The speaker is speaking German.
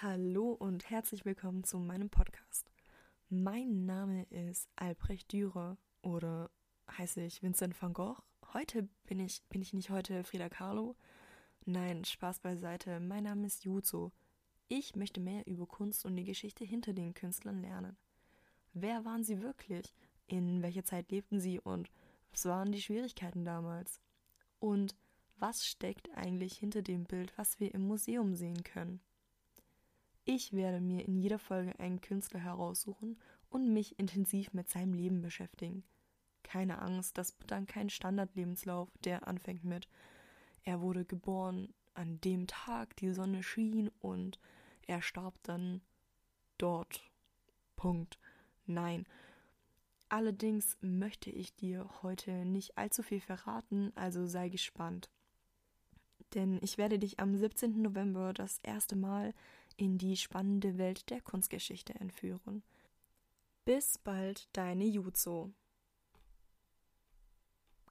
Hallo und herzlich willkommen zu meinem Podcast. Mein Name ist Albrecht Dürer oder heiße ich Vincent van Gogh. Heute bin ich, bin ich nicht heute Frida Kahlo? Nein, Spaß beiseite. Mein Name ist Juzo. Ich möchte mehr über Kunst und die Geschichte hinter den Künstlern lernen. Wer waren sie wirklich? In welcher Zeit lebten sie und was waren die Schwierigkeiten damals? Und was steckt eigentlich hinter dem Bild, was wir im Museum sehen können? Ich werde mir in jeder Folge einen Künstler heraussuchen und mich intensiv mit seinem Leben beschäftigen. Keine Angst, das wird dann kein Standardlebenslauf, der anfängt mit er wurde geboren an dem Tag, die Sonne schien und er starb dann dort. Punkt. Nein. Allerdings möchte ich dir heute nicht allzu viel verraten, also sei gespannt. Denn ich werde dich am 17. November das erste Mal in die spannende Welt der Kunstgeschichte entführen. Bis bald, deine Juzo.